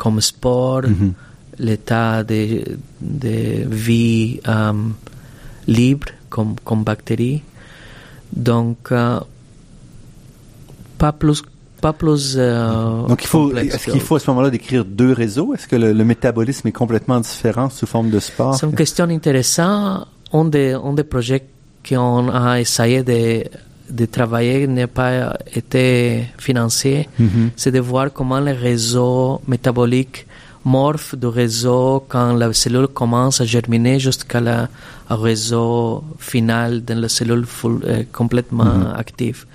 comme sport, Mhm. l'état de, de vie euh, libre comme, comme bactérie. Donc, pas plus, pas plus euh, Donc, il faut, est-ce qu'il faut à ce moment-là décrire deux réseaux? Est-ce que le, le métabolisme est complètement différent sous forme de sport? C'est une question intéressante. Un des, un des projets qu'on a essayé de, de travailler n'a pas été financé. Mhm. C'est de voir comment le réseau métabolique morphe du réseau quand la cellule commence à germiner jusqu'à la au réseau final de la cellule full- euh, complètement active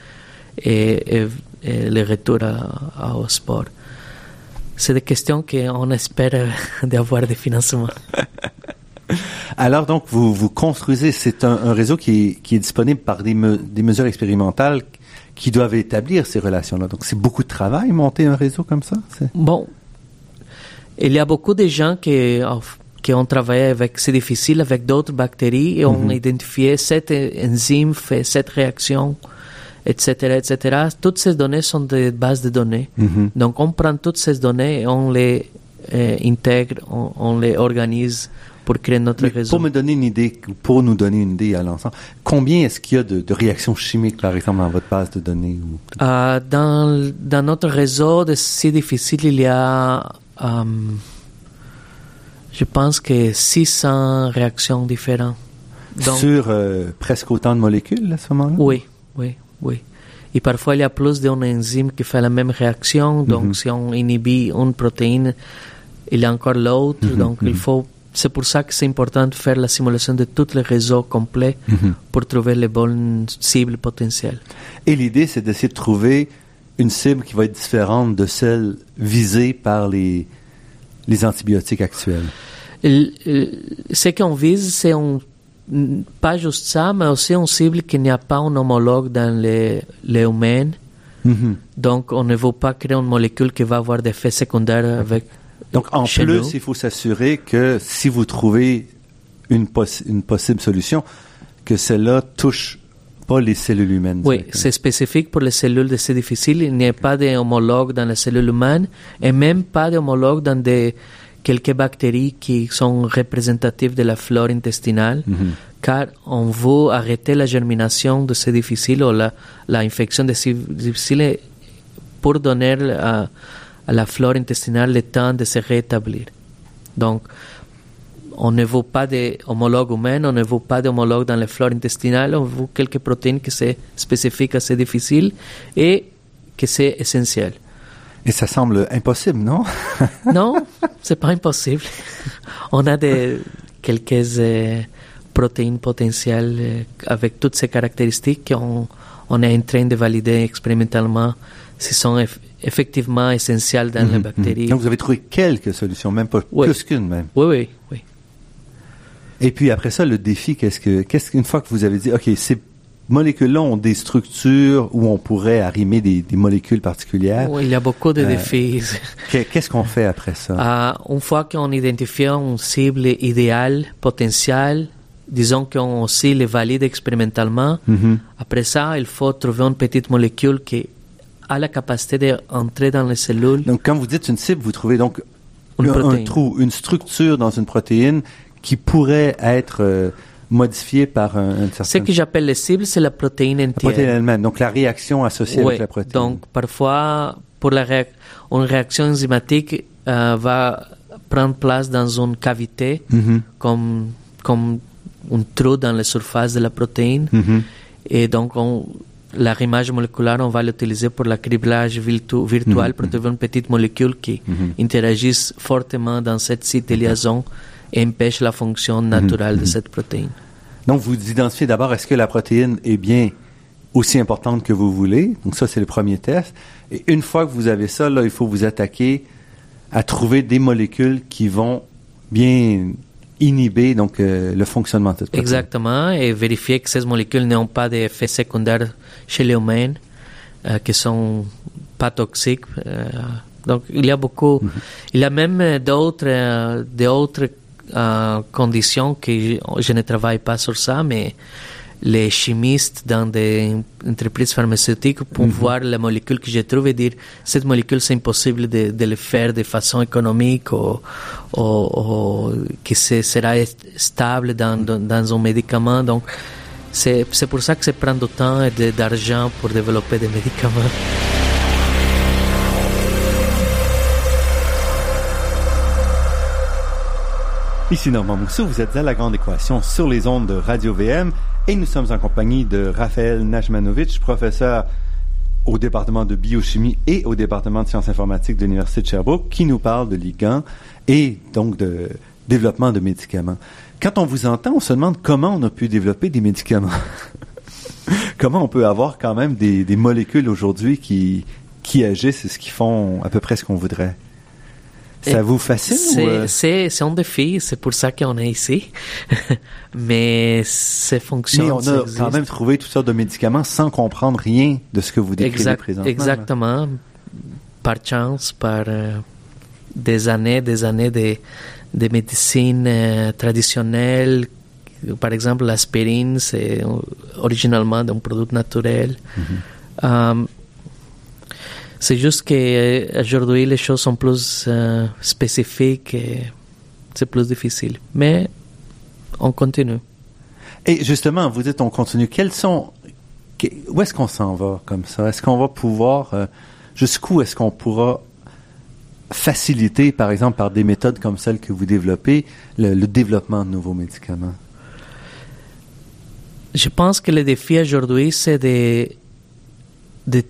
et, et- et le retour à- au sport. C'est des questions qu'on espère d'avoir des financements. Alors, donc, vous, vous construisez, c'est un, un réseau qui est, qui est disponible par des, me- des mesures expérimentales qui doivent établir ces relations-là. Donc, c'est beaucoup de travail, monter un réseau comme ça? Bon, il y a beaucoup de gens qui, qu'on travaillait avec, c'est difficile, avec d'autres bactéries et on identifiait cette enzyme fait cette réaction, etc., etc. Toutes ces données sont des bases de données. Mhm. Donc on prend toutes ces données et on les euh, intègre, on, on les organise pour créer notre Mais réseau. pour me donner une idée, pour nous donner une idée à l'ensemble, combien est-ce qu'il y a de, de réactions chimiques, par exemple, dans votre base de données ou- Euh, dans, dans notre réseau de sites difficiles, il y a, euh, je pense que 600 réactions différentes. Donc, sur euh, presque autant de molécules à ce moment-là? oui, oui, oui. Et parfois, il y a plus d'une enzyme qui fait la même réaction. Donc, si on inhibit une protéine, il y a encore l'autre. Donc, il faut. C'est pour ça que c'est important de faire la simulation de tout le réseau complet Mhm. pour trouver les bonnes cibles potentielles. Et l'idée, c'est d'essayer de trouver une cible qui va être différente de celle visée par les, les antibiotiques actuels. Il- ce qu'on vise, c'est un- pas juste ça, mais aussi une cible qu'il n'y a pas un homologue dans les, les humains. Mhm. Donc, on ne veut pas créer une molécule qui va avoir des effets secondaires avec. Donc, en plus, nous. il faut s'assurer que si vous trouvez une, une possible solution, que celle-là touche pas les cellules humaines. Oui, c'est spécifique pour les cellules de ces difficiles. Il n'y a pas d'homologue dans les cellules humaines et même pas d'homologue dans des, quelques bactéries qui sont représentatives de la flore intestinale. Mhm. car on veut arrêter la germination de ces difficiles ou la, la infection de ces difficiles pour donner à, à la flore intestinale le temps de se rétablir. Donc, on ne veut pas d'homologue humain, on ne veut pas d'homologue dans les flores intestinales, on veut quelques protéines qui sont spécifiques à ces difficiles et que c'est essentiel. Et ça semble impossible, non? Non, c'est pas impossible. On a des, quelques euh, protéines potentielles euh, avec toutes ces caractéristiques qu'on on est en train de valider expérimentalement si sont eff- effectivement essentielles dans les Mhm, bactéries. mhm. Donc, vous avez trouvé quelques solutions, même pas Oui. plus qu'une même. Oui, oui, oui. Et puis après ça, le défi, qu'est-ce que, qu'est-ce qu'une fois que vous avez dit, OK, ces molécules-là ont des structures où on pourrait arrimer des, des molécules particulières, Oui, il y a beaucoup de Euh, défis. qu'est- qu'est-ce qu'on fait après ça? Euh, une fois qu'on identifie une cible idéale, potentielle, disons qu'on aussi le valide expérimentalement, Mhm. après ça, il faut trouver une petite molécule qui a la capacité d'entrer dans les cellules. Donc, quand vous dites une cible, vous trouvez donc Une un, trou, une structure dans une protéine qui pourrait être euh, modifiée par un, un Ce certain... que j'appelle les cibles, c'est la protéine La protéine entière. elle-même, donc la réaction associée Oui, avec la protéine. donc parfois, pour la réac- une réaction enzymatique euh, va prendre place dans une cavité, Mhm. comme, comme un trou dans la surface de la protéine. Mhm. Et donc, on, l'arrimage moléculaire, on va l'utiliser pour le criblage virtu- virtuel Mhm, pour trouver une petite molécule qui interagisse fortement dans cette site de liaison et empêche la fonction naturelle de cette protéine. Donc, vous identifiez d'abord est-ce que la protéine est bien aussi importante que vous voulez? Donc, ça, c'est le premier test. Et une fois que vous avez ça, là, il faut vous attaquer à trouver des molécules qui vont bien inhiber donc euh, le fonctionnement de cette protéine. Exactement, et vérifier que ces molécules n'ont pas d'effets secondaires chez les humains, euh, qui sont pas toxiques. euh, donc, il y a beaucoup. Il y a même d'autres, euh, d'autres euh, conditions que je, ne travaille pas sur ça, mais les chimistes dans des entreprises pharmaceutiques pour voir la molécule que je trouve et dire cette molécule c'est impossible de, de le faire de façon économique ou, ou, ou que ce sera stable dans, dans, dans un médicament. Donc c'est pour ça que ça prend du temps et d'argent pour développer des médicaments. Ici Normand Mousseau, vous êtes à La Grande Équation sur les ondes de Radio VM et nous sommes en compagnie de Raphaël Najmanovic, professeur au département de biochimie et au département de sciences informatiques de l'Université de Sherbrooke, qui nous parle de ligands et donc de développement de médicaments. Quand on vous entend, on se demande comment on a pu développer des médicaments. comment on peut avoir quand même des, des molécules aujourd'hui qui, qui agissent et ce qui font à peu près ce qu'on voudrait. Ça vous fascine C'est euh, c'est- c'est un défi, c'est pour ça qu'on est ici. Mais ça fonctionne. Mais on a quand même trouvé toutes sortes de médicaments sans comprendre rien de ce que vous décrivez Exact- présentement. là. Exactement. Par chance, par euh, des années, des années de, des médecines euh, traditionnelles. Par exemple, l'aspirine, c'est originalement un produit naturel. Euh, c'est juste qu'aujourd'hui, les choses sont plus euh, spécifiques et c'est plus difficile. Mais on continue. Et justement, vous dites on continue. Quels sont où est-ce qu'on s'en va comme ça? Est-ce qu'on va pouvoir jusqu'où est-ce qu'on pourra faciliter, par exemple, par des méthodes comme celles que vous développez, le, développement de nouveaux médicaments? Je pense que le défi aujourd'hui, c'est de, de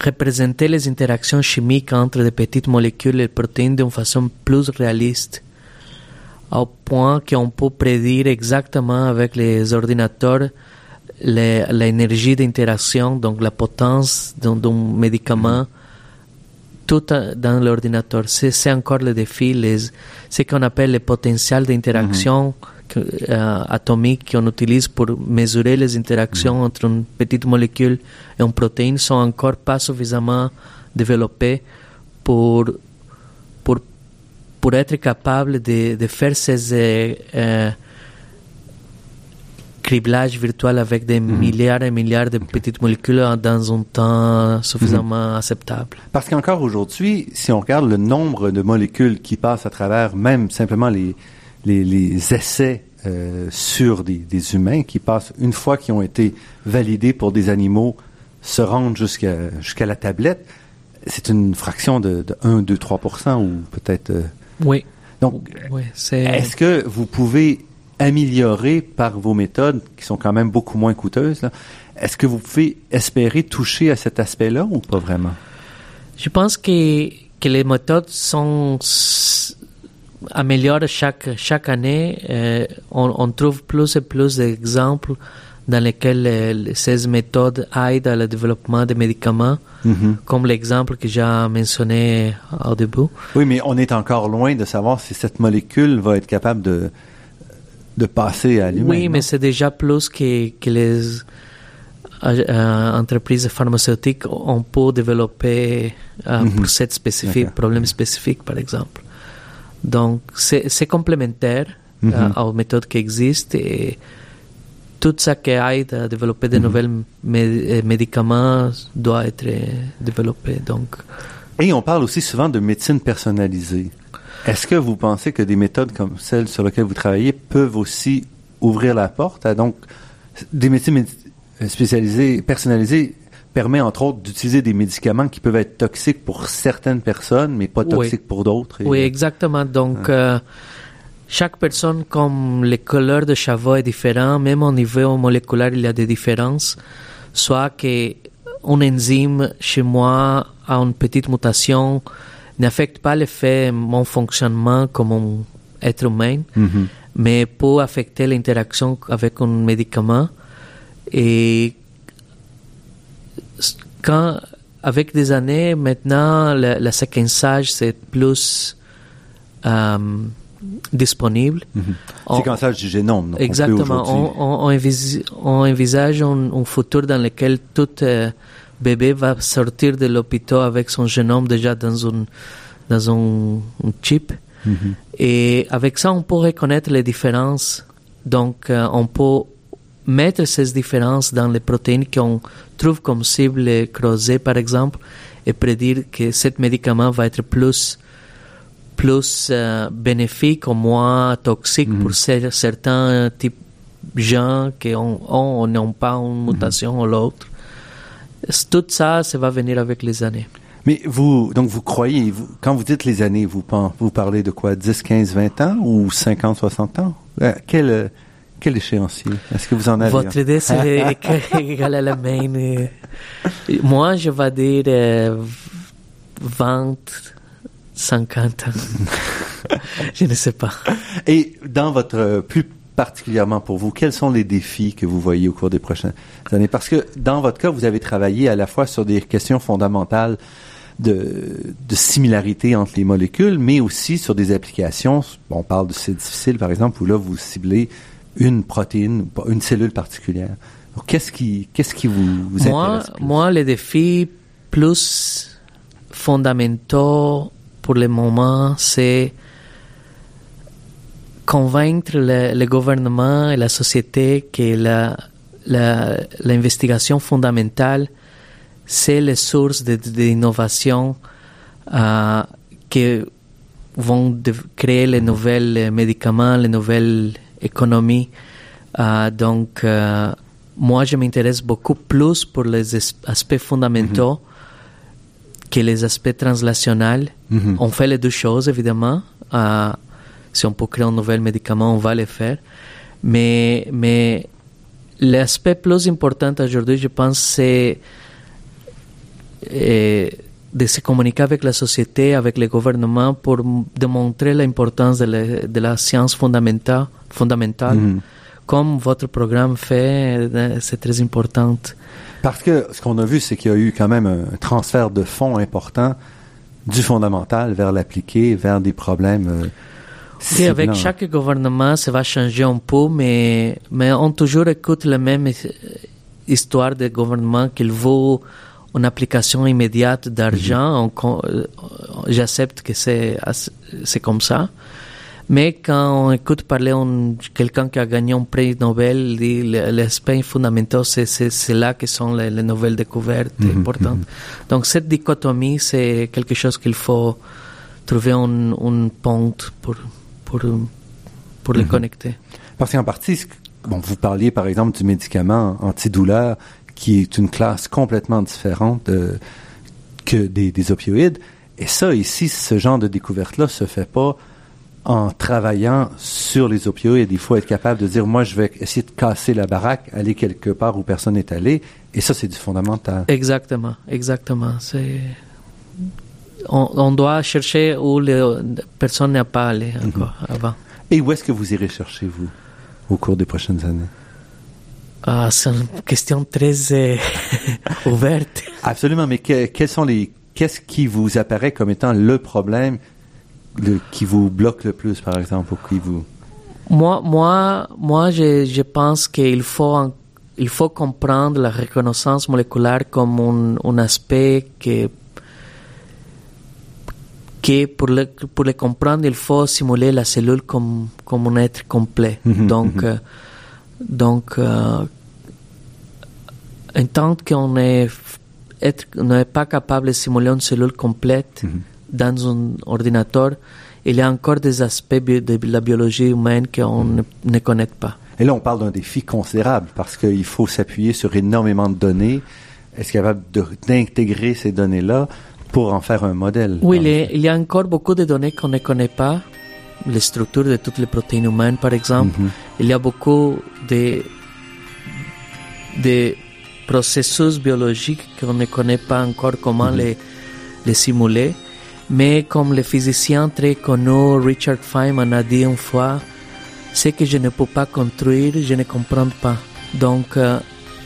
représenter les interactions chimiques entre des petites molécules et protéines d'une façon plus réaliste, au point qu'on peut prédire exactement avec les ordinateurs l'énergie d'interaction, donc la potence d'un médicament. Tout dans l'ordinateur. C'est encore le défi, les, ce qu'on appelle le potentiel d'interaction mm atomique qu'on utilise pour mesurer les interactions mhm. entre une petite molécule et une protéine sont encore pas suffisamment développés pour, pour, pour être capable de, de faire ces euh, criblage virtuel avec des mhm. milliards et milliards de petites molécules dans un temps suffisamment mhm. acceptable. Parce qu'encore aujourd'hui, si on regarde le nombre de molécules qui passent à travers même simplement les, les, les essais euh, sur des, des, humains, qui passent une fois qu'ils ont été validés pour des animaux, se rendent jusqu'à jusqu'à la tablette, c'est une fraction de, de 1, 2, 3 ou peut-être... Euh, oui. Donc, oui, est-ce que vous pouvez améliorer par vos méthodes qui sont quand même beaucoup moins coûteuses. Est-ce que vous pouvez espérer toucher à cet aspect-là ou pas vraiment? Je pense que, que les méthodes sont améliorées chaque, chaque année. Euh, on, trouve plus et plus d'exemples dans lesquels euh, ces méthodes aident à le développement des médicaments, mm-hmm. comme l'exemple que j'ai mentionné au début. Oui, mais on est encore loin de savoir si cette molécule va être capable de, de passer à l'humain. Oui, mais c'est déjà plus que, que les euh, euh, entreprises pharmaceutiques ont pu développer euh, mhm. pour cette spécifique, problème spécifique, par exemple. Donc, c'est complémentaire mhm. aux méthodes qui existent et tout ça qui aide à développer de mhm. nouveaux médicaments doit être développé. Donc. Et on parle aussi souvent de médecine personnalisée. Est-ce que vous pensez que des méthodes comme celles sur lesquelles vous travaillez peuvent aussi ouvrir la porte à donc des médecines spécialisées, personnalisées permet entre autres d'utiliser des médicaments qui peuvent être toxiques pour certaines personnes, mais pas toxiques pour d'autres. Oui, exactement. Donc, ah. euh, chaque personne, comme les couleurs de cheveux est différent, même au niveau moléculaire, il y a des différences. Soit que un enzyme chez moi a une petite mutation, n'affecte pas le fait mon fonctionnement comme un être humain, mhm. mais peut affecter l'interaction avec un médicament. Et quand, avec des années, maintenant, le, séquençage, c'est plus euh, disponible. Mhm. Séquençage du génome. exactement. On, on, envisage, un, futur dans lequel tout... Euh, bébé va sortir de l'hôpital avec son génome déjà dans un, dans un, chip. Mm-hmm. Et avec ça, on peut reconnaître les différences. Donc, euh, on peut mettre ces différences dans les protéines qu'on trouve comme cible creusées, par exemple, et prédire que ce médicament va être plus plus euh, bénéfique ou moins toxique pour certains types de gens qui n'ont pas une mutation ou l'autre. Tout ça, ça va venir avec les années. Mais vous, donc vous croyez, quand vous dites les années, vous, vous parlez de quoi 10, 15, 20 ans ou 50, 60 ans? Euh, quel, quel échéancier? Est-ce que vous en avez Votre idée, c'est égal à la mienne. Moi, je vais dire euh, 20, 50 ans. je ne sais pas. Et dans votre plus particulièrement pour vous, quels sont les défis que vous voyez au cours des prochaines années? Parce que dans votre cas, vous avez travaillé à la fois sur des questions fondamentales de, de similarité entre les molécules, mais aussi sur des applications. On parle de c'est difficile, par exemple, où là, vous ciblez une protéine, une cellule particulière. Qu'est-ce qui, qu'est-ce qui vous, vous moi, intéresse? Moi, les défis plus fondamentaux pour le moment, c'est convaincre le, le gouvernement et la société que la, la- l'investigation fondamentale, c'est les sources de- de- d'innovation euh, qui vont de- créer les nouvelles euh, médicaments, les nouvelles économies. Euh, donc, euh, moi, je m'intéresse beaucoup plus pour les as- aspects fondamentaux que les aspects translationnels. Mhm. On fait les deux choses, évidemment. Euh, si on peut créer un nouvel médicament, on va le faire. Mais, mais l'aspect plus important aujourd'hui, je pense, c'est euh, de se communiquer avec la société, avec le gouvernement, pour démontrer l'importance de, la- de la science fondamentale, fondamentale. Mhm. Comme votre programme fait, euh, c'est très important. Parce que ce qu'on a vu, c'est qu'il y a eu quand même un transfert de fonds important du fondamental vers l'appliqué, vers des problèmes. euh, Oui, avec chaque gouvernement, ça va changer un peu, mais, mais on toujours écoute la même euh, histoire de gouvernement qu'il veut une application immédiate d'argent. On con- euh, J'accepte que c'est comme ça. Mais quand on écoute parler un- quelqu'un qui a gagné un prix Nobel, dit l'aspect fondamental, c'est- c'est c'est là que sont les, les nouvelles découvertes Mhm, importantes. Donc cette dichotomie, c'est quelque chose qu'il faut trouver un, un pont pour, pour, pour les Mhm. connecter. Parce qu'en partie, bon, vous parliez par exemple du médicament antidouleur, qui est une classe complètement différente que des, des opioïdes. Et ça, ici, ce genre de découverte-là se fait pas en travaillant sur les opioïdes. Il faut être capable de dire, moi, je vais essayer de casser la baraque, aller quelque part où personne n'est allé. Et ça, c'est du fondamental. Exactement, exactement. C'est on, on doit chercher où le, personne n'a pas allé encore avant. Et où est-ce que vous irez chercher, vous, au cours des prochaines années? Ah, c'est une question très euh, ouverte. Absolument, mais que- quels sont les, qu'est-ce qui vous apparaît comme étant le problème le- qui vous bloque le plus, par exemple, ou qui vous... Moi, moi, moi, je, je pense qu'il faut, il faut comprendre la reconnaissance moléculaire comme un, un aspect que, que pour le, pour le comprendre, il faut simuler la cellule comme, comme un être complet. Mhm, donc, mhm. euh, donc, euh, en tant qu'on n'est pas capable de simuler une cellule complète Mhm. dans un ordinateur, il y a encore des aspects de la biologie humaine qu'on ne, ne connaît pas. Et là, on parle d'un défi considérable parce qu'il faut s'appuyer sur énormément de données. Est-ce capable d'intégrer ces données-là pour en faire un modèle? Oui, En il y, a, effet. il y a encore beaucoup de données qu'on ne connaît pas. Les structures de toutes les protéines humaines, par exemple. Il y a beaucoup de, de processus biologiques qu'on ne connaît pas encore comment les, les simuler. Mais comme le physicien très connu Richard Feynman a dit une fois, ce que je ne peux pas construire, je ne comprends pas. Donc, euh,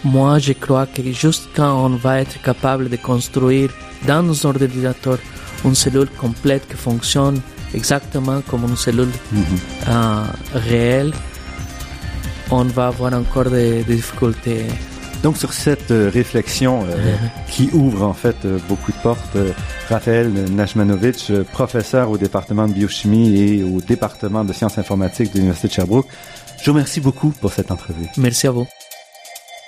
moi, je crois que juste quand on va être capable de construire dans nos ordinateurs une cellule complète qui fonctionne exactement comme une cellule euh, réelle, on va avoir encore des, des difficultés. Donc, sur cette euh, réflexion euh, qui ouvre en fait euh, beaucoup de portes, Raphaël Nashmanovitch, euh, professeur au département de biochimie et au département de sciences informatiques de l'Université de Sherbrooke, je vous remercie beaucoup pour cette entrevue. Merci à vous.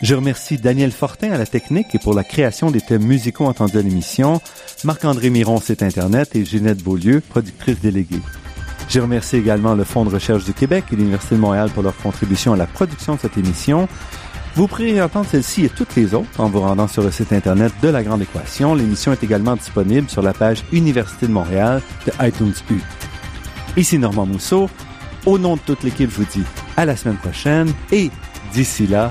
Je remercie Daniel Fortin à la technique et pour la création des thèmes musicaux entendus à l'émission, Marc-André Miron, site Internet, et Ginette Beaulieu, productrice déléguée. Je remercie également le Fonds de recherche du Québec et l'Université de Montréal pour leur contribution à la production de cette émission. Vous pourrez entendre celle-ci et toutes les autres en vous rendant sur le site Internet de La Grande Équation. L'émission est également disponible sur la page Université de Montréal de iTunes U. Ici Normand Mousseau. Au nom de toute l'équipe, je vous dis à la semaine prochaine et d'ici là,